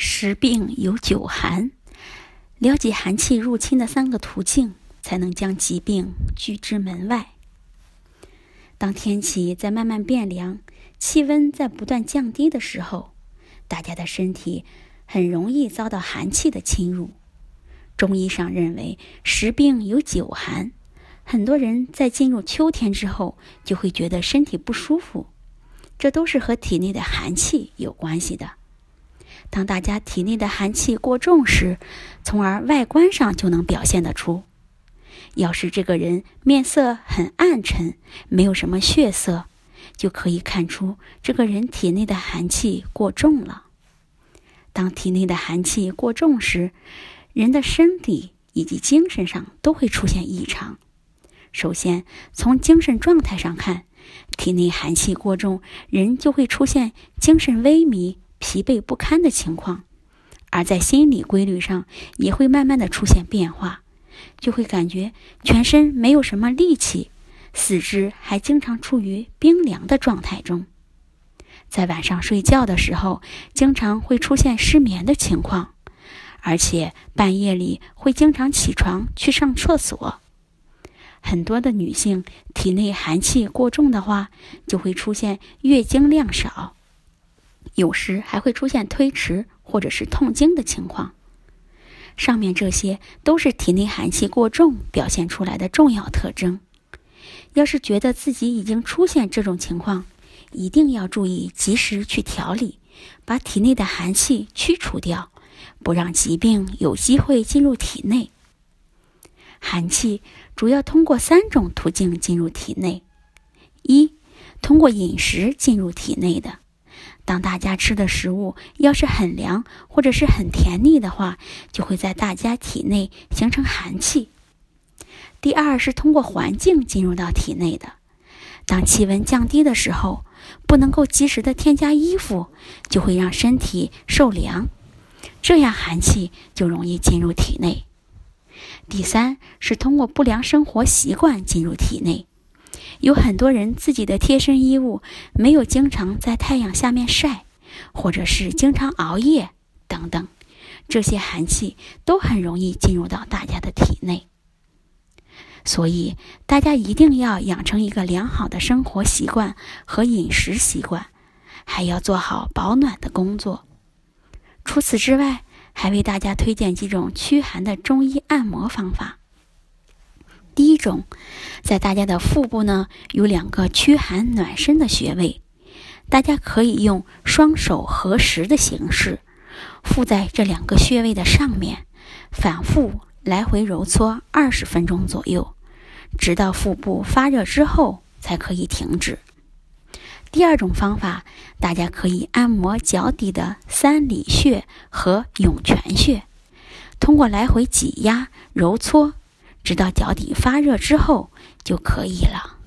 十病有九寒，了解寒气入侵的三个途径，才能将疾病拒之门外。当天气在慢慢变凉，气温在不断降低的时候，大家的身体很容易遭到寒气的侵入。中医上认为十病有九寒，很多人在进入秋天之后就会觉得身体不舒服，这都是和体内的寒气有关系的。当大家体内的寒气过重时，从而外观上就能表现得出。要是这个人面色很暗沉，没有什么血色，就可以看出这个人体内的寒气过重了。当体内的寒气过重时，人的身体以及精神上都会出现异常。首先，从精神状态上看，体内寒气过重，人就会出现精神萎靡。疲惫不堪的情况，而在心理规律上也会慢慢的出现变化，就会感觉全身没有什么力气，四肢还经常处于冰凉的状态中。在晚上睡觉的时候，经常会出现失眠的情况，而且半夜里会经常起床去上厕所。很多的女性体内寒气过重的话，就会出现月经量少。有时还会出现推迟或者是痛经的情况。上面这些都是体内寒气过重表现出来的重要特征。要是觉得自己已经出现这种情况，一定要注意及时去调理，把体内的寒气驱除掉，不让疾病有机会进入体内。寒气主要通过三种途径进入体内：一，通过饮食进入体内的。当大家吃的食物要是很凉或者是很甜腻的话，就会在大家体内形成寒气。第二是通过环境进入到体内的，当气温降低的时候，不能够及时的添加衣服，就会让身体受凉，这样寒气就容易进入体内。第三是通过不良生活习惯进入体内。有很多人自己的贴身衣物没有经常在太阳下面晒，或者是经常熬夜等等，这些寒气都很容易进入到大家的体内。所以大家一定要养成一个良好的生活习惯和饮食习惯，还要做好保暖的工作。除此之外，还为大家推荐几种驱寒的中医按摩方法。第一种，在大家的腹部呢有两个驱寒暖身的穴位，大家可以用双手合十的形式，附在这两个穴位的上面，反复来回揉搓二十分钟左右，直到腹部发热之后才可以停止。第二种方法，大家可以按摩脚底的三里穴和涌泉穴，通过来回挤压揉搓。直到脚底发热之后就可以了。